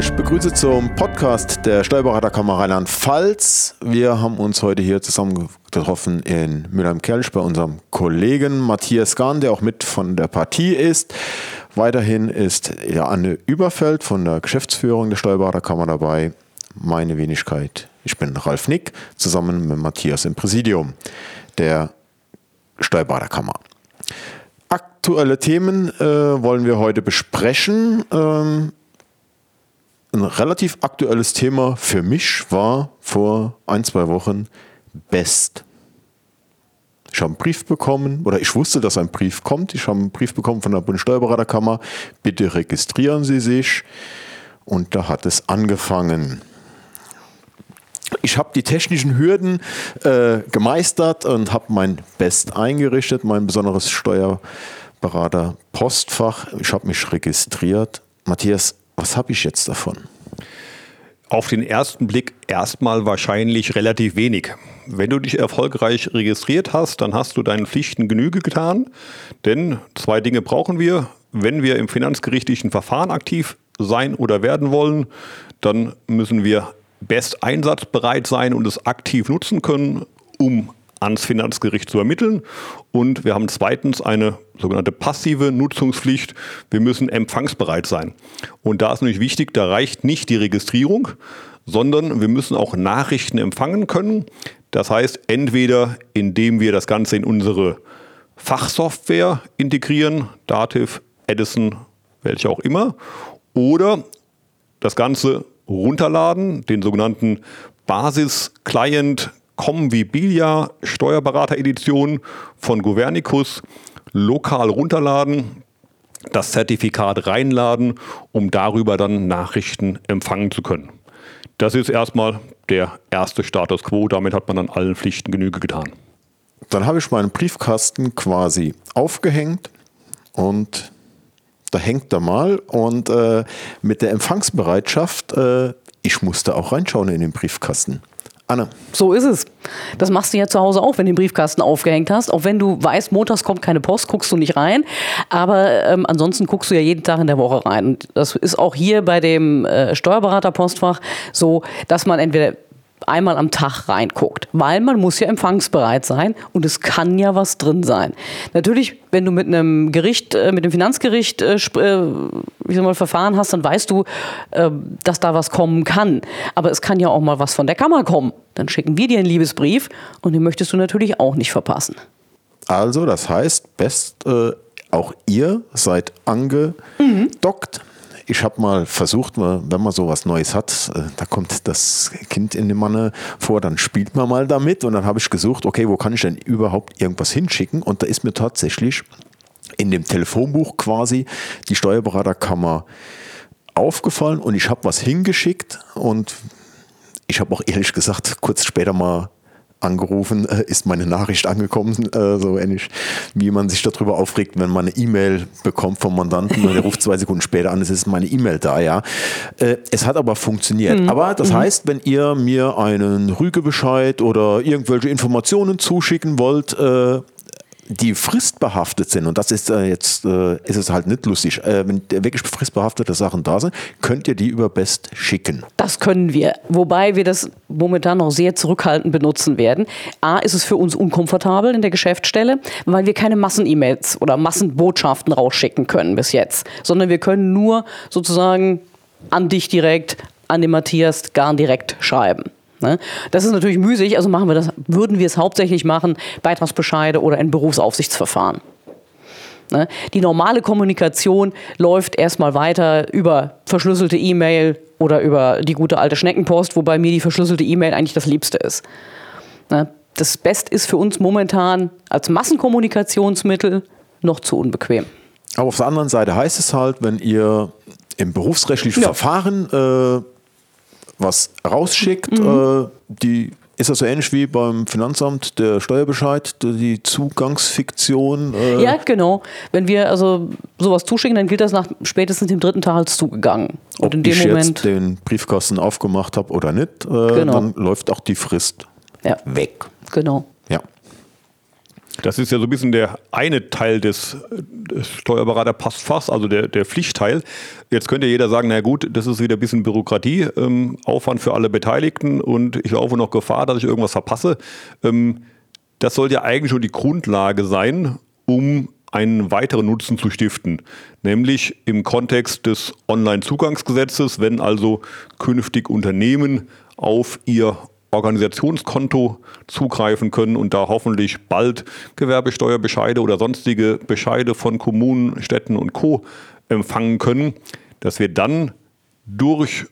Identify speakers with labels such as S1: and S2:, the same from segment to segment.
S1: ich begrüße zum Podcast der Steuerberaterkammer Rheinland-Pfalz. Wir haben uns heute hier zusammen getroffen in Mülheim-Kelch bei unserem Kollegen Matthias Gahn, der auch mit von der Partie ist. Weiterhin ist ja Anne Überfeld von der Geschäftsführung der Steuerberaterkammer dabei. Meine Wenigkeit, ich bin Ralf Nick, zusammen mit Matthias im Präsidium der Steuerberaterkammer. Aktuelle Themen äh, wollen wir heute besprechen. Ähm, relativ aktuelles Thema für mich war vor ein, zwei Wochen Best. Ich habe einen Brief bekommen, oder ich wusste, dass ein Brief kommt. Ich habe einen Brief bekommen von der Bundessteuerberaterkammer. Bitte registrieren Sie sich. Und da hat es angefangen. Ich habe die technischen Hürden äh, gemeistert und habe mein Best eingerichtet, mein besonderes Steuerberater-Postfach. Ich habe mich registriert. Matthias, was habe ich jetzt davon?
S2: Auf den ersten Blick erstmal wahrscheinlich relativ wenig. Wenn du dich erfolgreich registriert hast, dann hast du deinen Pflichten Genüge getan. Denn zwei Dinge brauchen wir. Wenn wir im finanzgerichtlichen Verfahren aktiv sein oder werden wollen, dann müssen wir best einsatzbereit sein und es aktiv nutzen können, um ans Finanzgericht zu ermitteln. Und wir haben zweitens eine sogenannte passive Nutzungspflicht. Wir müssen empfangsbereit sein. Und da ist natürlich wichtig, da reicht nicht die Registrierung, sondern wir müssen auch Nachrichten empfangen können. Das heißt, entweder indem wir das Ganze in unsere Fachsoftware integrieren, Dativ, Edison, welche auch immer, oder das Ganze runterladen, den sogenannten Basis-Client Comvibilia Steuerberater Edition von Governicus lokal runterladen, das Zertifikat reinladen, um darüber dann Nachrichten empfangen zu können. Das ist erstmal der erste Status quo. Damit hat man dann allen Pflichten Genüge getan.
S1: Dann habe ich meinen Briefkasten quasi aufgehängt und da hängt er mal und äh, mit der Empfangsbereitschaft, äh, ich musste auch reinschauen in den Briefkasten.
S3: Anne. So ist es. Das machst du ja zu Hause auch, wenn du den Briefkasten aufgehängt hast. Auch wenn du weißt, montags kommt keine Post, guckst du nicht rein. Aber ähm, ansonsten guckst du ja jeden Tag in der Woche rein. Und das ist auch hier bei dem äh, Steuerberaterpostfach so, dass man entweder einmal am Tag reinguckt, weil man muss ja empfangsbereit sein und es kann ja was drin sein. Natürlich, wenn du mit einem Gericht, äh, mit dem Finanzgericht äh, äh, wie soll man Verfahren hast, dann weißt du, dass da was kommen kann. Aber es kann ja auch mal was von der Kammer kommen. Dann schicken wir dir einen Liebesbrief und den möchtest du natürlich auch nicht verpassen.
S1: Also, das heißt, best äh, auch ihr seid angedockt. Mhm ich habe mal versucht, wenn man sowas Neues hat, äh, da kommt das Kind in die Manne vor, dann spielt man mal damit und dann habe ich gesucht, okay, wo kann ich denn überhaupt irgendwas hinschicken? Und da ist mir tatsächlich in dem Telefonbuch quasi die Steuerberaterkammer aufgefallen und ich habe was hingeschickt und ich habe auch ehrlich gesagt kurz später mal angerufen, äh, ist meine Nachricht angekommen, äh, so ähnlich wie man sich darüber aufregt, wenn man eine E-Mail bekommt vom Mandanten und der ruft zwei Sekunden später an, es ist meine E-Mail da, ja. Äh, es hat aber funktioniert. Mhm. Aber das mhm. heißt, wenn ihr mir einen Rügebescheid oder irgendwelche Informationen zuschicken wollt, äh, die fristbehaftet sind, und das ist äh, jetzt, äh, ist es halt nicht lustig, äh, wenn wirklich fristbehaftete Sachen da sind, könnt ihr die über Best schicken.
S3: Das können wir, wobei wir das momentan noch sehr zurückhaltend benutzen werden. A, ist es für uns unkomfortabel in der Geschäftsstelle, weil wir keine Massen-E-Mails oder Massenbotschaften rausschicken können bis jetzt, sondern wir können nur sozusagen an dich direkt, an den Matthias gar direkt schreiben. Ne? Das ist natürlich müßig, also machen wir das, würden wir es hauptsächlich machen, Beitragsbescheide oder in Berufsaufsichtsverfahren. Ne? Die normale Kommunikation läuft erstmal weiter über verschlüsselte E-Mail oder über die gute alte Schneckenpost, wobei mir die verschlüsselte E-Mail eigentlich das Liebste ist. Ne? Das Best ist für uns momentan als Massenkommunikationsmittel noch zu unbequem.
S1: Aber auf der anderen Seite heißt es halt, wenn ihr im berufsrechtlichen ja. Verfahren äh, was rausschickt, mhm. äh, die ist das so ähnlich wie beim Finanzamt der Steuerbescheid, die Zugangsfiktion?
S3: Äh ja, genau. Wenn wir also sowas zuschicken, dann gilt das nach spätestens dem dritten Tag als zugegangen.
S1: Und Ob in dem ich Moment jetzt den Briefkasten aufgemacht habe oder nicht, äh, genau. dann läuft auch die Frist ja. weg.
S3: Genau.
S2: Das ist ja so ein bisschen der eine Teil des, des Steuerberater passt also der, der Pflichtteil. Jetzt könnte jeder sagen, na gut, das ist wieder ein bisschen Bürokratie, ähm, Aufwand für alle Beteiligten und ich laufe noch Gefahr, dass ich irgendwas verpasse. Ähm, das soll ja eigentlich schon die Grundlage sein, um einen weiteren Nutzen zu stiften, nämlich im Kontext des Online-Zugangsgesetzes, wenn also künftig Unternehmen auf ihr Organisationskonto zugreifen können und da hoffentlich bald Gewerbesteuerbescheide oder sonstige Bescheide von Kommunen, Städten und Co. empfangen können, dass wir dann durch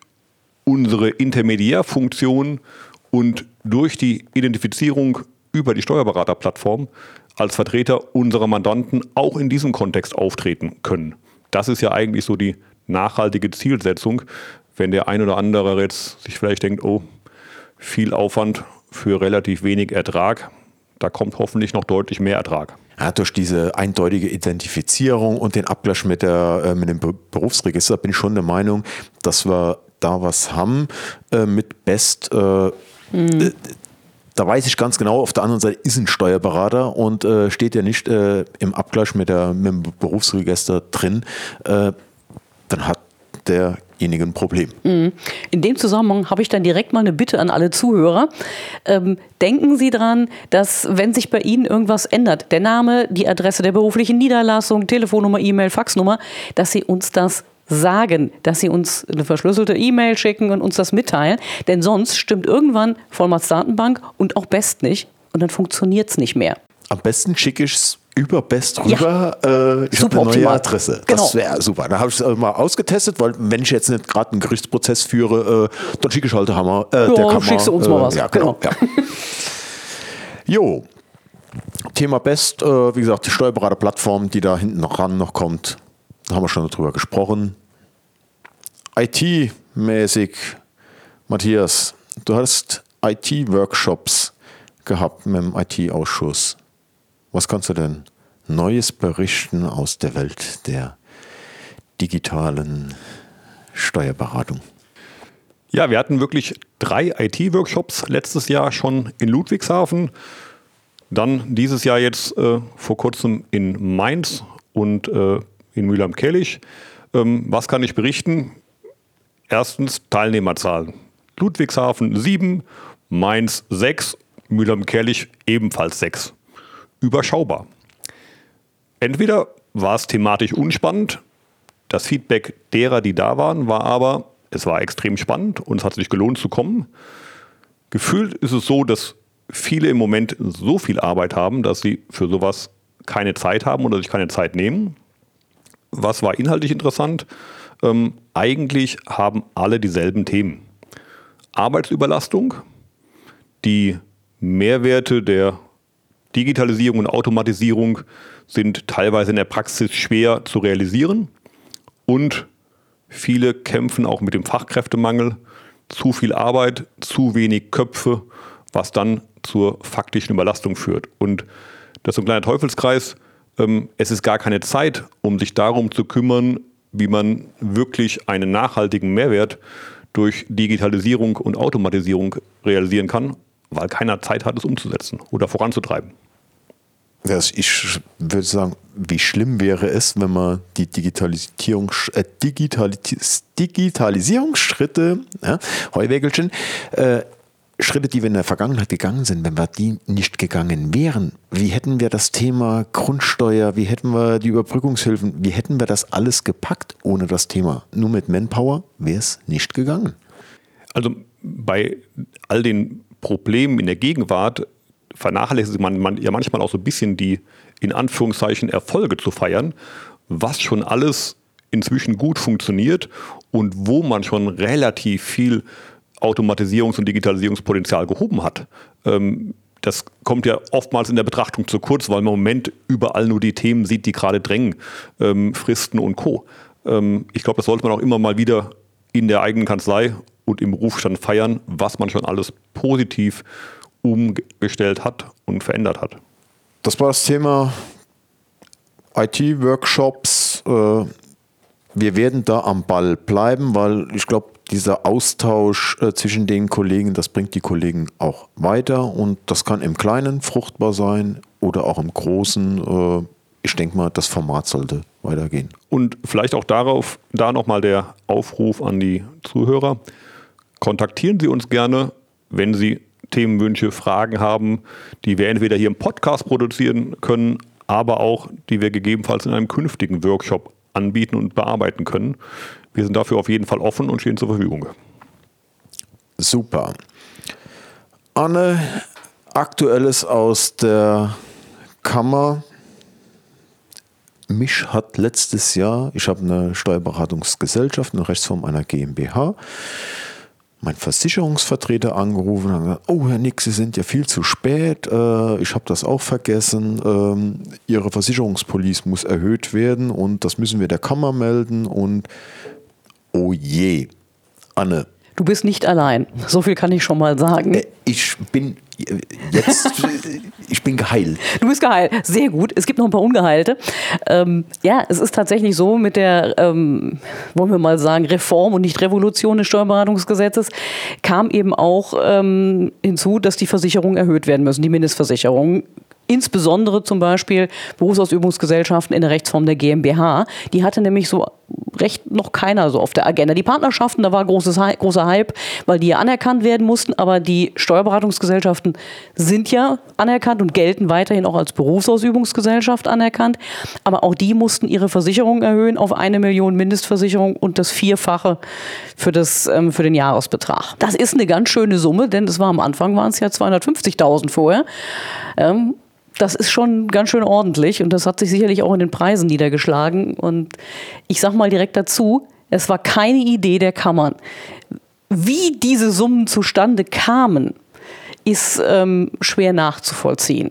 S2: unsere Intermediärfunktion und durch die Identifizierung über die Steuerberaterplattform als Vertreter unserer Mandanten auch in diesem Kontext auftreten können. Das ist ja eigentlich so die nachhaltige Zielsetzung, wenn der ein oder andere jetzt sich vielleicht denkt, oh, viel Aufwand für relativ wenig Ertrag. Da kommt hoffentlich noch deutlich mehr Ertrag.
S1: Ja, durch diese eindeutige Identifizierung und den Abgleich mit, der, äh, mit dem Berufsregister bin ich schon der Meinung, dass wir da was haben äh, mit Best. Äh, mhm. Da weiß ich ganz genau, auf der anderen Seite ist ein Steuerberater und steht ja nicht im Abgleich mit, der, mit dem Berufsregister drin. dann hat der ein Problem.
S3: Mhm. In dem Zusammenhang habe ich dann direkt mal eine Bitte an alle Zuhörer. Ähm, denken Sie daran, dass wenn sich bei Ihnen irgendwas ändert, der Name, die Adresse der beruflichen Niederlassung, Telefonnummer, E-Mail, Faxnummer, dass Sie uns das sagen, dass Sie uns eine verschlüsselte E-Mail schicken und uns das mitteilen. Denn sonst stimmt irgendwann Vollmachtsdatenbank und auch Best nicht und dann funktioniert es nicht mehr.
S1: Am besten schicke ich es über Best rüber. Ja. Äh, ich habe eine neue optimal. Adresse. Genau. Das wäre super. Da habe ich es mal ausgetestet, weil wenn ich jetzt nicht gerade einen Gerichtsprozess führe, äh, dann schicke ich halt Hammer. Äh, ja, der Kammer,
S3: schickst du uns mal was.
S1: Ja, genau. genau. Ja. jo. Thema Best, äh, wie gesagt, die Steuerberaterplattform, die da hinten ran noch kommt, da haben wir schon drüber gesprochen. IT-mäßig, Matthias, du hast IT-Workshops gehabt mit dem IT-Ausschuss. Was kannst du denn Neues berichten aus der Welt der digitalen Steuerberatung?
S2: Ja, wir hatten wirklich drei IT-Workshops letztes Jahr schon in Ludwigshafen. Dann dieses Jahr jetzt äh, vor kurzem in Mainz und äh, in Mülheim-Kellich. Ähm, was kann ich berichten? Erstens Teilnehmerzahlen. Ludwigshafen 7, Mainz 6, Mülheim-Kellich ebenfalls 6 überschaubar. Entweder war es thematisch unspannend, das Feedback derer, die da waren, war aber, es war extrem spannend und es hat sich gelohnt zu kommen. Gefühlt ist es so, dass viele im Moment so viel Arbeit haben, dass sie für sowas keine Zeit haben oder sich keine Zeit nehmen. Was war inhaltlich interessant? Ähm, eigentlich haben alle dieselben Themen. Arbeitsüberlastung, die Mehrwerte der Digitalisierung und Automatisierung sind teilweise in der Praxis schwer zu realisieren und viele kämpfen auch mit dem Fachkräftemangel. Zu viel Arbeit, zu wenig Köpfe, was dann zur faktischen Überlastung führt. Und das ist ein kleiner Teufelskreis. Ähm, es ist gar keine Zeit, um sich darum zu kümmern, wie man wirklich einen nachhaltigen Mehrwert durch Digitalisierung und Automatisierung realisieren kann, weil keiner Zeit hat, es umzusetzen oder voranzutreiben.
S1: Ich würde sagen, wie schlimm wäre es, wenn man die Digitalisierung, äh, Digitalis, Digitalisierungsschritte, ja, Heuwägelchen, äh, Schritte, die wir in der Vergangenheit gegangen sind, wenn wir die nicht gegangen wären, wie hätten wir das Thema Grundsteuer, wie hätten wir die Überbrückungshilfen, wie hätten wir das alles gepackt ohne das Thema? Nur mit Manpower wäre es nicht gegangen.
S2: Also bei all den Problemen in der Gegenwart vernachlässigt man, man ja manchmal auch so ein bisschen die in Anführungszeichen Erfolge zu feiern, was schon alles inzwischen gut funktioniert und wo man schon relativ viel Automatisierungs- und Digitalisierungspotenzial gehoben hat. Ähm, das kommt ja oftmals in der Betrachtung zu kurz, weil man im Moment überall nur die Themen sieht, die gerade drängen, ähm, Fristen und Co. Ähm, ich glaube, das sollte man auch immer mal wieder in der eigenen Kanzlei und im Berufsstand feiern, was man schon alles positiv umgestellt hat und verändert hat.
S1: Das war das Thema IT-Workshops. Äh, wir werden da am Ball bleiben, weil ich glaube, dieser Austausch äh, zwischen den Kollegen, das bringt die Kollegen auch weiter und das kann im Kleinen fruchtbar sein oder auch im Großen. Äh, ich denke mal, das Format sollte weitergehen.
S2: Und vielleicht auch darauf, da nochmal der Aufruf an die Zuhörer. Kontaktieren Sie uns gerne, wenn Sie Themenwünsche, Fragen haben, die wir entweder hier im Podcast produzieren können, aber auch, die wir gegebenenfalls in einem künftigen Workshop anbieten und bearbeiten können. Wir sind dafür auf jeden Fall offen und stehen zur Verfügung.
S1: Super. Anne, aktuelles aus der Kammer. Mich hat letztes Jahr, ich habe eine Steuerberatungsgesellschaft, eine Rechtsform einer GmbH, mein Versicherungsvertreter angerufen und gesagt, oh Herr Nick, Sie sind ja viel zu spät, äh, ich habe das auch vergessen, ähm, Ihre Versicherungspolice muss erhöht werden und das müssen wir der Kammer melden und oh je, Anne.
S3: Du bist nicht allein, so viel kann ich schon mal sagen.
S1: Äh, ich bin jetzt, ich bin geheilt.
S3: Du bist geheilt. Sehr gut. Es gibt noch ein paar Ungeheilte. Ähm, ja, es ist tatsächlich so mit der, ähm, wollen wir mal sagen, Reform und nicht Revolution des Steuerberatungsgesetzes kam eben auch ähm, hinzu, dass die Versicherungen erhöht werden müssen, die Mindestversicherungen insbesondere zum Beispiel Berufsausübungsgesellschaften in der Rechtsform der GmbH. Die hatte nämlich so recht noch keiner so auf der Agenda. Die Partnerschaften, da war großes, großer Hype, weil die ja anerkannt werden mussten, aber die Steuerberatungsgesellschaften sind ja anerkannt und gelten weiterhin auch als Berufsausübungsgesellschaft anerkannt. Aber auch die mussten ihre Versicherung erhöhen auf eine Million Mindestversicherung und das Vierfache für, das, ähm, für den Jahresbetrag. Das ist eine ganz schöne Summe, denn es war am Anfang waren es ja 250.000 vorher. Das ist schon ganz schön ordentlich und das hat sich sicherlich auch in den Preisen niedergeschlagen. Und ich sage mal direkt dazu, es war keine Idee der Kammern. Wie diese Summen zustande kamen, ist ähm, schwer nachzuvollziehen.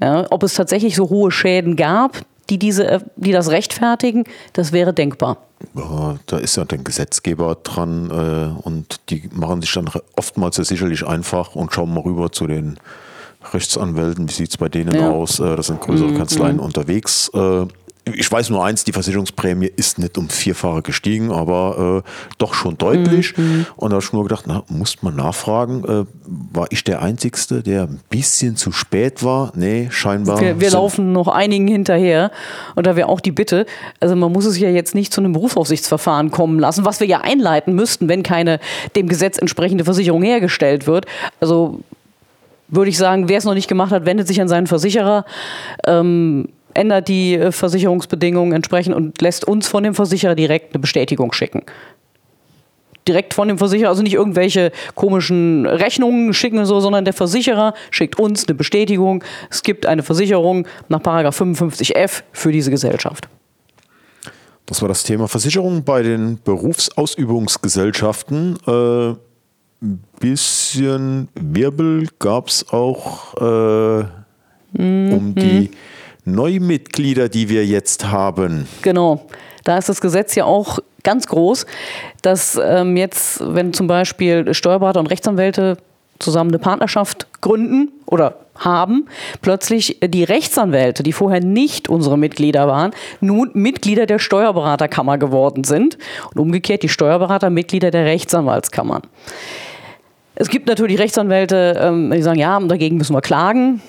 S3: Ja, ob es tatsächlich so hohe Schäden gab, die, diese, die das rechtfertigen, das wäre denkbar.
S1: Ja, da ist ja der Gesetzgeber dran äh, und die machen sich dann oftmals ja sicherlich einfach und schauen mal rüber zu den Rechtsanwälten, wie sieht es bei denen ja. aus? Äh, das sind größere mhm. Kanzleien mhm. unterwegs. Äh, ich weiß nur eins, die Versicherungsprämie ist nicht um vierfache gestiegen, aber äh, doch schon deutlich. Mhm. Und da habe ich nur gedacht, na, muss man nachfragen, war ich der Einzige, der ein bisschen zu spät war? Nee, scheinbar.
S3: Wir, wir laufen noch einigen hinterher. Und da wäre auch die Bitte, also man muss es ja jetzt nicht zu einem Berufsaufsichtsverfahren kommen lassen, was wir ja einleiten müssten, wenn keine dem Gesetz entsprechende Versicherung hergestellt wird. Also würde ich sagen, wer es noch nicht gemacht hat, wendet sich an seinen Versicherer. Ähm, ändert die äh, Versicherungsbedingungen entsprechend und lässt uns von dem Versicherer direkt eine Bestätigung schicken. Direkt von dem Versicherer, also nicht irgendwelche komischen Rechnungen schicken so, sondern der Versicherer schickt uns eine Bestätigung. Es gibt eine Versicherung nach 55f für diese Gesellschaft.
S1: Das war das Thema Versicherung bei den Berufsausübungsgesellschaften. Äh ein bisschen Wirbel gab es auch äh, mhm. um die Neumitglieder, die wir jetzt haben.
S3: Genau. Da ist das Gesetz ja auch ganz groß, dass ähm, jetzt, wenn zum Beispiel Steuerberater und Rechtsanwälte zusammen eine Partnerschaft gründen oder haben, plötzlich die Rechtsanwälte, die vorher nicht unsere Mitglieder waren, nun Mitglieder der Steuerberaterkammer geworden sind und umgekehrt die Steuerberater Mitglieder der Rechtsanwaltskammern. Es gibt natürlich Rechtsanwälte, ähm, die sagen, ja, dagegen müssen wir klagen.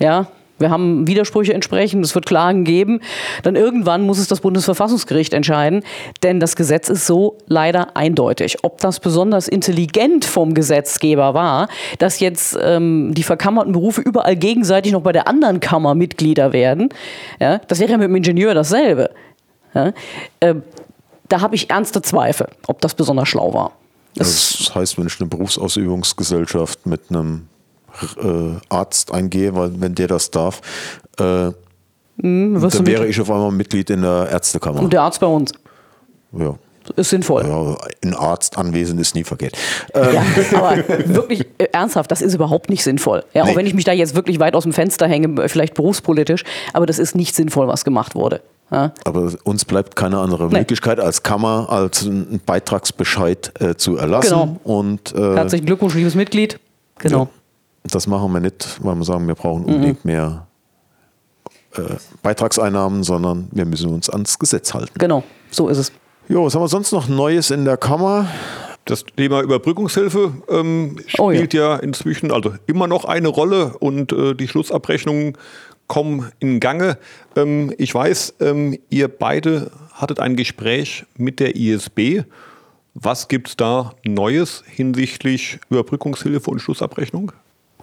S3: Ja, wir haben Widersprüche entsprechend, es wird Klagen geben. Dann irgendwann muss es das Bundesverfassungsgericht entscheiden, denn das Gesetz ist so leider eindeutig. Ob das besonders intelligent vom Gesetzgeber war, dass jetzt ähm, die verkammerten Berufe überall gegenseitig noch bei der anderen Kammer Mitglieder werden, ja, das wäre ja mit dem Ingenieur dasselbe. Ja, äh, da habe ich ernste Zweifel, ob das besonders schlau war.
S1: Das heißt, wenn ich eine Berufsausübungsgesellschaft mit einem äh, Arzt eingehe, weil wenn der das darf, äh, mhm, dann wäre ich auf einmal Mitglied in der Ärztekammer.
S3: Und der Arzt bei uns.
S1: Ja.
S3: Ist sinnvoll.
S1: Ja, ein Arzt anwesend ist nie verkehrt.
S3: Ähm. Ja, aber wirklich äh, ernsthaft, das ist überhaupt nicht sinnvoll. Ja, nee. Auch wenn ich mich da jetzt wirklich weit aus dem Fenster hänge, vielleicht berufspolitisch, aber das ist nicht sinnvoll, was gemacht wurde.
S1: Ja. Aber uns bleibt keine andere nee. Möglichkeit als Kammer, als einen Beitragsbescheid äh, zu erlassen. Genau. Und,
S3: äh, Herzlichen Glückwunsch, liebes Mitglied. Genau. Ja,
S1: das machen wir nicht, weil wir sagen, wir brauchen unbedingt mhm. mehr äh, Beitragseinnahmen, sondern wir müssen uns ans Gesetz halten.
S3: Genau, so ist es.
S1: Jo, was haben wir sonst noch Neues in der Kammer?
S2: Das Thema Überbrückungshilfe ähm, spielt oh ja. ja. inzwischen also immer noch eine Rolle und äh, die Schlussabrechnungen kommen in Gange. Ähm, ich weiß, ähm, ihr beide hattet ein Gespräch mit der ISB. Was gibt es da Neues hinsichtlich Überbrückungshilfe und Schlussabrechnung?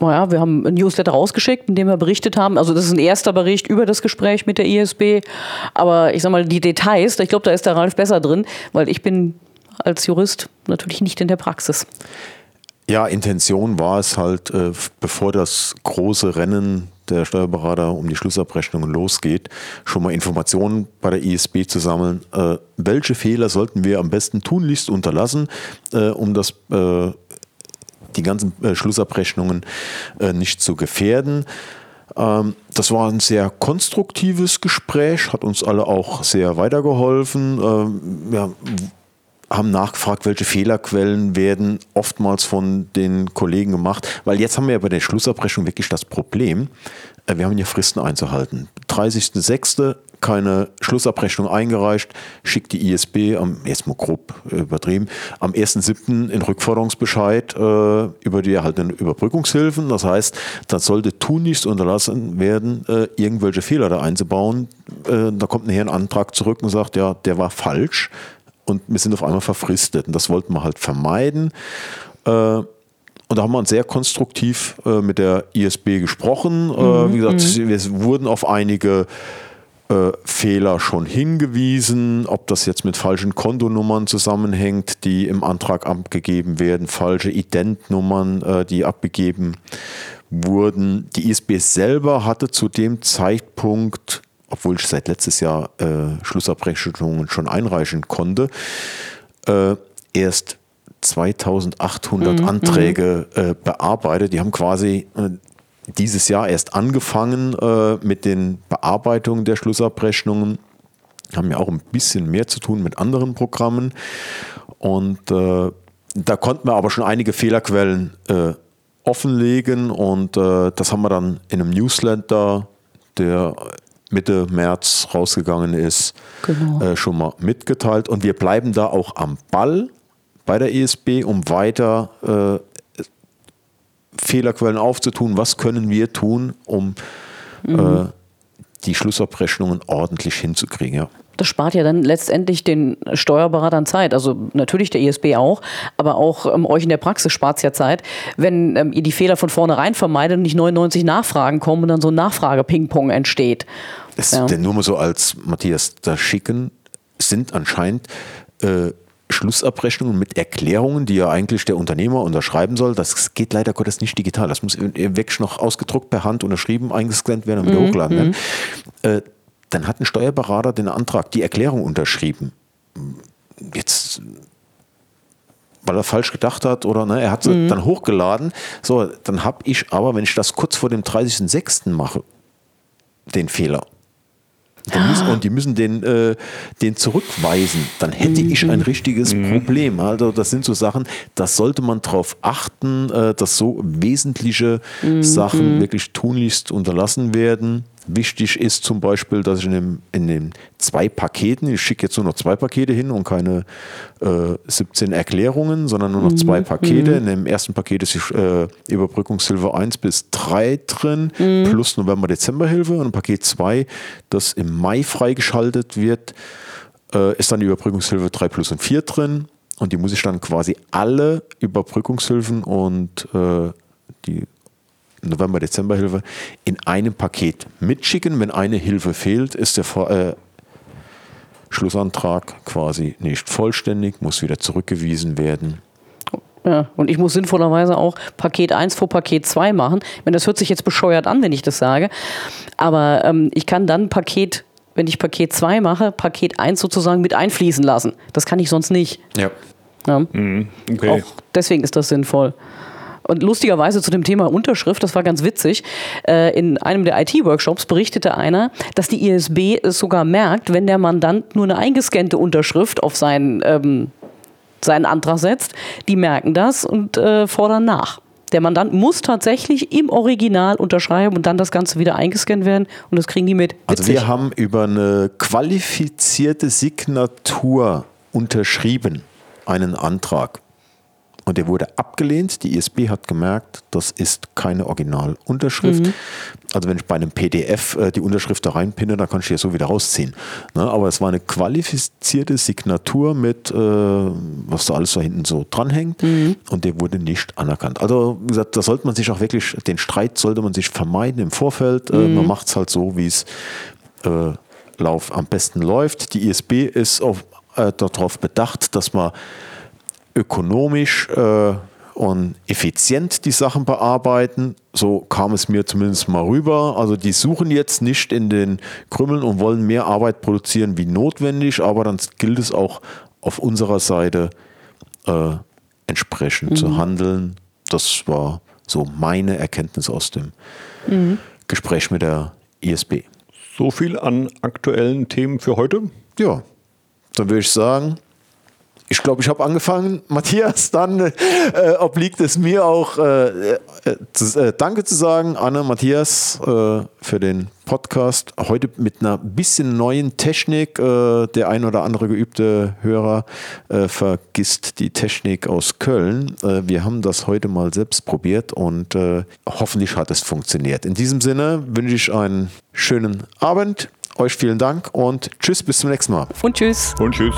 S3: Naja, wir haben ein Newsletter rausgeschickt, in dem wir berichtet haben. Also das ist ein erster Bericht über das Gespräch mit der ISB. Aber ich sag mal, die Details, ich glaube, da ist der Ralf besser drin, weil ich bin als Jurist natürlich nicht in der Praxis.
S1: Ja, Intention war es halt, äh, bevor das große Rennen der Steuerberater um die Schlussabrechnungen losgeht, schon mal Informationen bei der ISB zu sammeln. Äh, welche Fehler sollten wir am besten tunlichst unterlassen, äh, um das, äh, die ganzen äh, Schlussabrechnungen äh, nicht zu gefährden? Ähm, das war ein sehr konstruktives Gespräch, hat uns alle auch sehr weitergeholfen. Ähm, ja, haben nachgefragt, welche Fehlerquellen werden oftmals von den Kollegen gemacht, weil jetzt haben wir ja bei der Schlussabrechnung wirklich das Problem, äh, wir haben ja Fristen einzuhalten. 30.06. keine Schlussabrechnung eingereicht, schickt die ISB am, jetzt mal grob übertrieben, am 1.07. in Rückforderungsbescheid äh, über die erhaltenen Überbrückungshilfen. Das heißt, da sollte tunlichst unterlassen werden, äh, irgendwelche Fehler da einzubauen. Äh, da kommt nachher ein Antrag zurück und sagt, ja, der war falsch und wir sind auf einmal verfristet. Und das wollten wir halt vermeiden. Äh, und da haben wir sehr konstruktiv äh, mit der ISB gesprochen. Mhm. Wie gesagt, mhm. wir wurden auf einige Fehler schon hingewiesen, ob das jetzt mit falschen Kontonummern zusammenhängt, die im Antrag abgegeben werden, falsche Identnummern, die abgegeben wurden. Die ISB selber hatte zu dem Zeitpunkt obwohl ich seit letztes Jahr äh, Schlussabrechnungen schon einreichen konnte, äh, erst 2800 mhm. Anträge mhm. äh, bearbeitet. Die haben quasi äh, dieses Jahr erst angefangen äh, mit den Bearbeitungen der Schlussabrechnungen. Haben ja auch ein bisschen mehr zu tun mit anderen Programmen. Und äh, da konnten wir aber schon einige Fehlerquellen offenlegen und das haben wir dann in einem Newsletter, der Mitte März rausgegangen ist, genau. äh, schon mal mitgeteilt. Und wir bleiben da auch am Ball bei der ESB, um weiter äh, Fehlerquellen aufzutun. Was können wir tun, um mhm. äh, die Schlussabrechnungen ordentlich hinzukriegen? Ja.
S3: Das spart ja dann letztendlich den Steuerberatern Zeit. Also natürlich der ISB auch, aber auch ähm, euch in der Praxis spart es ja Zeit, wenn ähm, ihr die Fehler von vornherein vermeidet und nicht 99 Nachfragen kommen und dann so ein Nachfrage-Ping-Pong entsteht.
S1: Das ja. denn nur mal so als Matthias, da schicken sind anscheinend äh, Schlussabrechnungen mit Erklärungen, die ja eigentlich der Unternehmer unterschreiben soll. Das geht leider Gottes nicht digital. Das muss weg noch ausgedruckt per Hand unterschrieben, eingescannt werden und wieder mhm. hochgeladen werden. Mhm. Äh, dann hat ein Steuerberater den Antrag, die Erklärung unterschrieben. Jetzt weil er falsch gedacht hat oder ne, er hat sie mhm. dann hochgeladen. So, dann habe ich aber, wenn ich das kurz vor dem 30.06. mache, den Fehler. Müssen, und die müssen den, äh, den zurückweisen. Dann hätte ich ein mhm. richtiges mhm. Problem. Also das sind so Sachen, da sollte man darauf achten, äh, dass so wesentliche mhm. Sachen wirklich tunlichst unterlassen werden. Wichtig ist zum Beispiel, dass ich in, dem, in den zwei Paketen, ich schicke jetzt nur noch zwei Pakete hin und keine äh, 17 Erklärungen, sondern nur noch zwei mhm. Pakete. In dem ersten Paket ist die äh, Überbrückungshilfe 1 bis 3 drin, mhm. plus November-Dezember-Hilfe. Und Paket 2, das im Mai freigeschaltet wird, äh, ist dann die Überbrückungshilfe 3 plus und 4 drin. Und die muss ich dann quasi alle Überbrückungshilfen und äh, November-Dezember-Hilfe in einem Paket mitschicken. Wenn eine Hilfe fehlt, ist der äh, Schlussantrag quasi nicht vollständig, muss wieder zurückgewiesen werden.
S3: Ja, und ich muss sinnvollerweise auch Paket 1 vor Paket 2 machen. Wenn das hört sich jetzt bescheuert an, wenn ich das sage. Aber ähm, ich kann dann Paket, wenn ich Paket 2 mache, Paket 1 sozusagen mit einfließen lassen. Das kann ich sonst nicht.
S1: Ja.
S3: ja. Mhm, okay. Auch deswegen ist das sinnvoll. Und lustigerweise zu dem Thema Unterschrift, das war ganz witzig, äh, in einem der IT-Workshops berichtete einer, dass die ISB es sogar merkt, wenn der Mandant nur eine eingescannte Unterschrift auf seinen, ähm, seinen Antrag setzt. Die merken das und äh, fordern nach. Der Mandant muss tatsächlich im Original unterschreiben und dann das Ganze wieder eingescannt werden und das kriegen die mit.
S1: Witzig. Also wir haben über eine qualifizierte Signatur unterschrieben einen Antrag. Und der wurde abgelehnt. Die ISB hat gemerkt, das ist keine Originalunterschrift. Mhm. Also wenn ich bei einem PDF äh, die Unterschrift da reinpinne, dann kann ich die so wieder rausziehen. Ne? Aber es war eine qualifizierte Signatur mit, äh, was da alles da hinten so dranhängt mhm. und der wurde nicht anerkannt. Also wie gesagt, da sollte man sich auch wirklich, den Streit sollte man sich vermeiden im Vorfeld. Äh, mhm. man macht es halt so, wie es äh, Lauf am besten läuft. Die ISB ist auf, äh, darauf bedacht, dass man ökonomisch äh, und effizient die Sachen bearbeiten. So kam es mir zumindest mal rüber. Also die suchen jetzt nicht in den Krümmeln und wollen mehr Arbeit produzieren wie notwendig, aber dann gilt es auch auf unserer Seite äh, entsprechend mhm. zu handeln. Das war so meine Erkenntnis aus dem mhm. Gespräch mit der ISB.
S2: So viel an aktuellen Themen für heute.
S1: Ja, dann würde ich sagen, ich glaube, ich habe angefangen. Matthias, dann äh, obliegt es mir auch, äh, äh, zu, äh, Danke zu sagen, Anne, Matthias, äh, für den Podcast. Heute mit einer bisschen neuen Technik. Äh, der ein oder andere geübte Hörer vergisst die Technik aus Köln. wir haben das heute mal selbst probiert und hoffentlich hat es funktioniert. In diesem Sinne wünsche ich einen schönen Abend. Euch vielen Dank und tschüss, bis zum nächsten Mal.
S3: Und tschüss.
S2: Und tschüss.